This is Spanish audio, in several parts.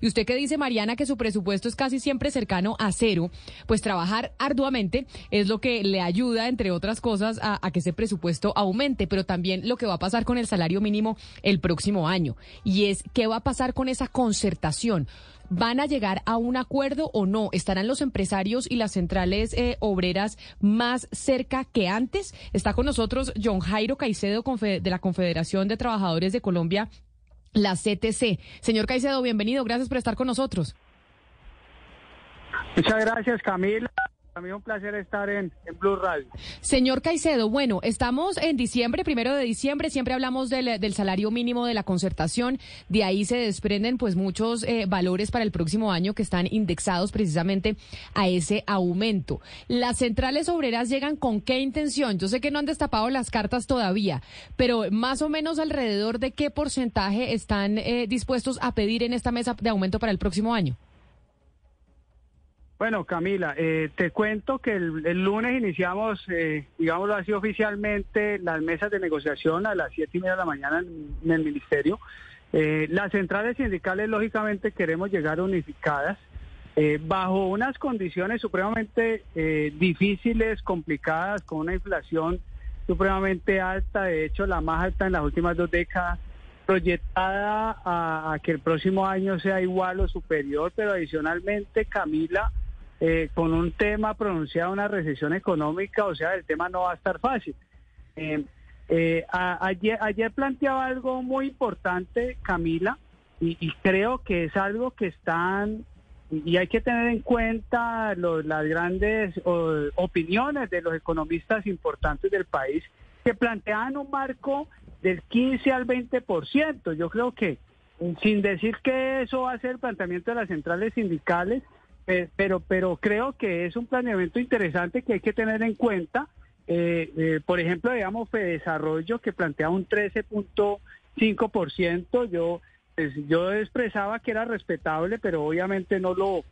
Y usted que dice, Mariana, que su presupuesto es casi siempre cercano a cero, pues trabajar arduamente es lo que le ayuda, entre otras cosas, a, que ese presupuesto aumente, pero también lo que va a pasar con el salario mínimo el próximo año. Y es, ¿qué va a pasar con esa concertación? ¿Van a llegar a un acuerdo o no? ¿Estarán los empresarios y las centrales eh, obreras más cerca que antes? Está con nosotros John Jairo Caicedo de la Confederación de Trabajadores de Colombia la CTC. Señor Caicedo, bienvenido. Gracias por estar con nosotros. Muchas gracias, Camila. También un placer estar en, Blue Radio. Señor Caicedo, bueno, estamos en diciembre, primero de diciembre, siempre hablamos del, del salario mínimo de la concertación, de ahí se desprenden pues muchos eh, valores para el próximo año que están indexados precisamente a ese aumento. Las centrales obreras llegan con qué intención? Yo sé que no han destapado las cartas todavía, pero más o menos alrededor de qué porcentaje están eh, dispuestos a pedir en esta mesa de aumento para el próximo año. Bueno, Camila, eh, te cuento que el, el lunes iniciamos, eh, digámoslo así oficialmente, las mesas de negociación a las siete y media de la mañana en, el ministerio. Eh, las centrales sindicales, lógicamente, queremos llegar unificadas eh, bajo unas condiciones supremamente difíciles, complicadas, con una inflación supremamente alta, de hecho, la más alta en las últimas dos décadas proyectada a que el próximo año sea igual o superior, pero adicionalmente, Camila, eh, con un tema pronunciado, una recesión económica, o sea, el tema no va a estar fácil. Eh, eh, a, ayer, ayer planteaba algo muy importante, Camila, y, y, creo que es algo que están, y hay que tener en cuenta los, las grandes opiniones de los economistas importantes del país, que planteaban un marco del 15 al 20%. Yo creo que, sin decir que eso va a ser el planteamiento de las centrales sindicales, pero, pero creo que es un planeamiento interesante que hay que tener en cuenta. Eh, eh, por ejemplo, digamos, Desarrollo que plantea un 13.5%. Yo, pues, yo expresaba que era respetable, pero obviamente no lo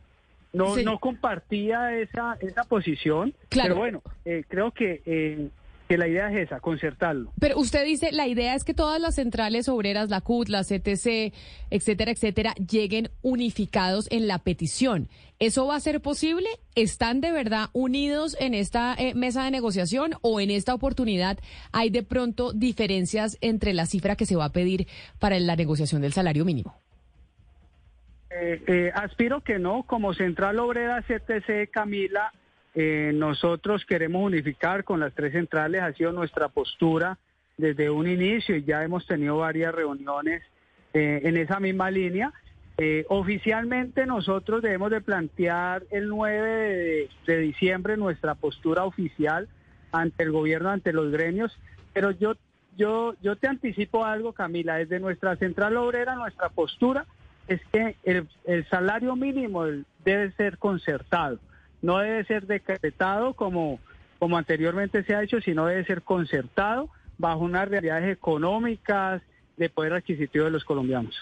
no, sí. no compartía esa, esa posición. Claro. Pero bueno, creo que que la idea es esa, concertarlo. Pero usted dice, la idea es que todas las centrales obreras, la CUT, la CTC, etcétera, etcétera, lleguen unificados en la petición. ¿Eso va a ser posible? ¿Están de verdad unidos en esta eh, mesa de negociación o en esta oportunidad hay de pronto diferencias entre la cifra que se va a pedir para la negociación del salario mínimo? Eh, eh, aspiro que no, como Central Obrera CTC, Camila, eh, nosotros queremos unificar con las tres centrales, ha sido nuestra postura desde un inicio y ya hemos tenido varias reuniones eh, en esa misma línea. Eh, oficialmente nosotros debemos de plantear el 9 de, diciembre nuestra postura oficial ante el gobierno, ante los gremios, pero yo, yo, yo te anticipo algo, Camila, desde nuestra central obrera, nuestra postura es que el salario mínimo debe ser concertado no debe ser decretado como, como anteriormente se ha hecho, sino debe ser concertado bajo unas realidades económicas de poder adquisitivo de los colombianos.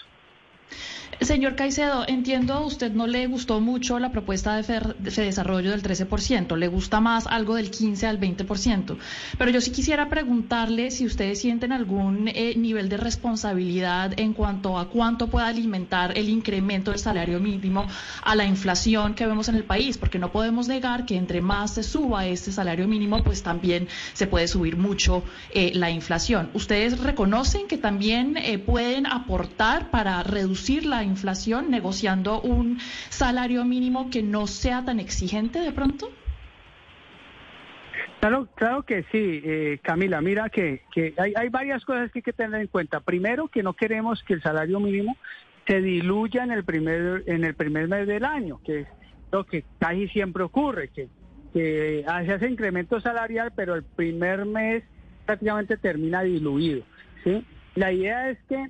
Señor Caicedo, entiendo a usted no le gustó mucho la propuesta de, desarrollo del 13%, le gusta más algo del 15 al 20%, pero yo sí quisiera preguntarle si ustedes sienten algún eh, nivel de responsabilidad en cuanto a cuánto puede alimentar el incremento del salario mínimo a la inflación que vemos en el país, porque no podemos negar que entre más se suba este salario mínimo, pues también se puede subir mucho eh, la inflación. ¿Ustedes reconocen que también eh, pueden aportar para reducir la inflación negociando un salario mínimo que no sea tan exigente de pronto? Claro, claro que sí, eh, Camila. Mira que, que hay, hay, varias cosas que hay que tener en cuenta. Primero, que no queremos que el salario mínimo se diluya en el primer en el primer mes del año, que es lo que casi siempre ocurre, que, que se hace incremento salarial, pero el primer mes prácticamente termina diluido. ¿sí? La idea es que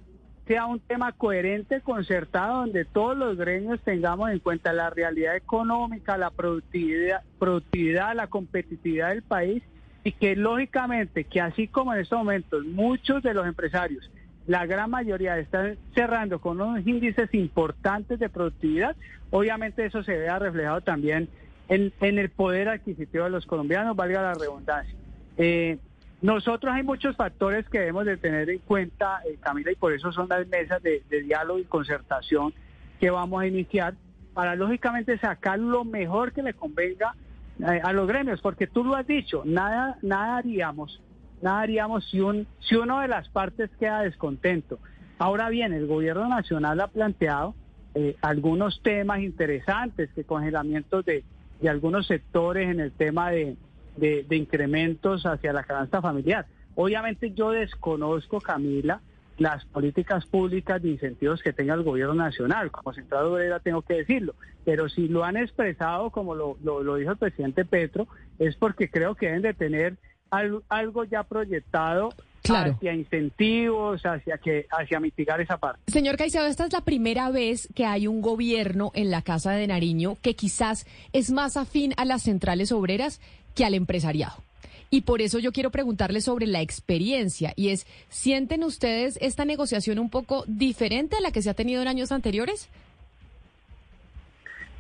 sea un tema coherente, concertado, donde todos los gremios tengamos en cuenta la realidad económica, la productividad, productividad, la competitividad del país y que lógicamente que así como en estos momentos muchos de los empresarios, la gran mayoría están cerrando con unos índices importantes de productividad, obviamente eso se vea reflejado también en, el poder adquisitivo de los colombianos, valga la redundancia. Eh, nosotros hay muchos factores que debemos de tener en cuenta, eh, Camila, y por eso son las mesas de, diálogo y concertación que vamos a iniciar para lógicamente sacar lo mejor que le convenga eh, a los gremios, porque tú lo has dicho, nada, nada haríamos, nada haríamos si un, si uno de las partes queda descontento. Ahora bien, el gobierno nacional ha planteado eh, algunos temas interesantes, que congelamientos de, de algunos sectores en el tema de de, incrementos hacia la canasta familiar. Obviamente yo desconozco, Camila, las políticas públicas de incentivos que tenga el gobierno nacional. Como central obrera tengo que decirlo. Pero si lo han expresado, como lo, lo, dijo el presidente Petro, es porque creo que deben de tener algo, ya proyectado hacia incentivos, hacia que hacia mitigar esa parte. Señor Caicedo, esta es la primera vez que hay un gobierno en la Casa de Nariño que quizás es más afín a las centrales obreras que al empresariado. Y por eso yo quiero preguntarle sobre la experiencia y es, ¿sienten ustedes esta negociación un poco diferente a la que se ha tenido en años anteriores?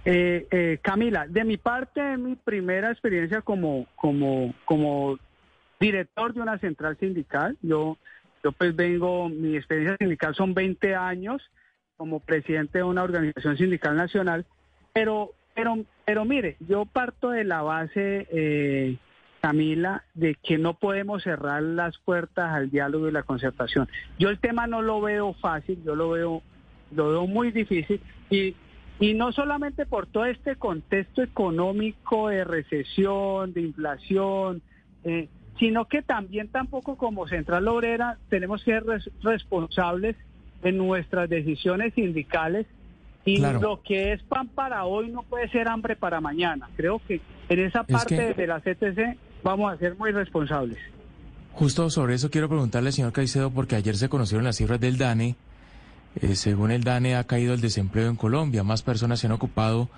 Eh, eh, Camila, de mi parte, mi primera experiencia como, como, como director de una central sindical, yo, yo pues vengo, mi experiencia sindical son 20 años como presidente de una organización sindical nacional, pero pero, pero mire, yo parto de la base, eh, Camila, de que no podemos cerrar las puertas al diálogo y la concertación. Yo el tema no lo veo fácil, yo lo veo, lo veo muy difícil y, y no solamente por todo este contexto económico de recesión, de inflación, eh, sino que también tampoco como Central Obrera tenemos que ser responsables en nuestras decisiones sindicales y lo que es pan para hoy no puede ser hambre para mañana. Creo que en esa parte de la CTC vamos a ser muy responsables. Justo sobre eso quiero preguntarle, señor Caicedo, porque ayer se conocieron las cifras del DANE. Eh, según el DANE ha caído el desempleo en Colombia, más personas se han ocupado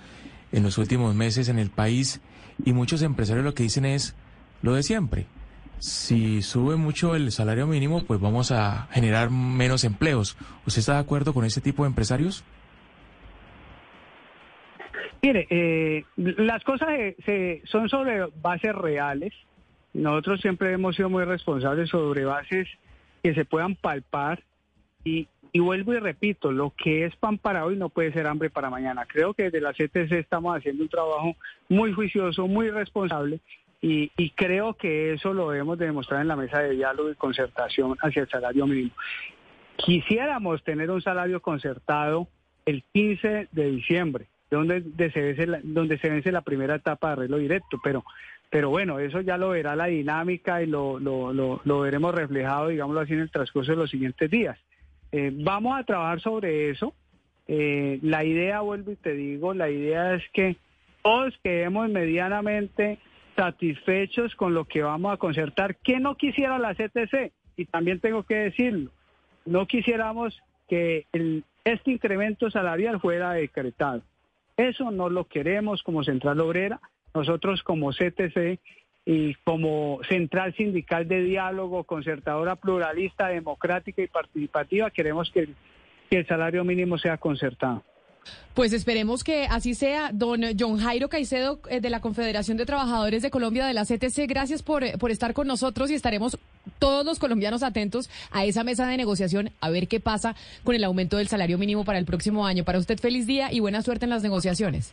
en los últimos meses en el país y muchos empresarios lo que dicen es lo de siempre. Si sube mucho el salario mínimo, pues vamos a generar menos empleos. ¿Usted está de acuerdo con ese tipo de empresarios? Mire, eh, las cosas se, son sobre bases reales. Nosotros siempre hemos sido muy responsables sobre bases que se puedan palpar. Y, vuelvo y repito, lo que es pan para hoy no puede ser hambre para mañana. Creo que desde la CTC estamos haciendo un trabajo muy juicioso, muy responsable. Y, y creo que eso lo debemos demostrar en la mesa de diálogo y concertación hacia el salario mínimo. Quisiéramos tener un salario concertado el 15 de diciembre donde, se vence la, donde se vence la primera etapa de arreglo directo, pero pero bueno, eso ya lo verá la dinámica y lo, lo, lo, veremos reflejado, digámoslo así, en el transcurso de los siguientes días. Eh, vamos a trabajar sobre eso. Eh, la idea, vuelvo y te digo, la idea es que todos quedemos medianamente satisfechos con lo que vamos a concertar. ¿Qué no quisiera la CTC? Y también tengo que decirlo, no quisiéramos que este incremento salarial fuera decretado. Eso no lo queremos como Central Obrera. Nosotros como CTC y como Central Sindical de Diálogo, concertadora pluralista, democrática y participativa, queremos que el, salario mínimo sea concertado. Pues esperemos que así sea. Don John Jairo Caicedo eh, de la Confederación de Trabajadores de Colombia de la CTC, gracias por, por estar con nosotros y estaremos todos los colombianos atentos a esa mesa de negociación a ver qué pasa con el aumento del salario mínimo para el próximo año. Para usted feliz día y buena suerte en las negociaciones.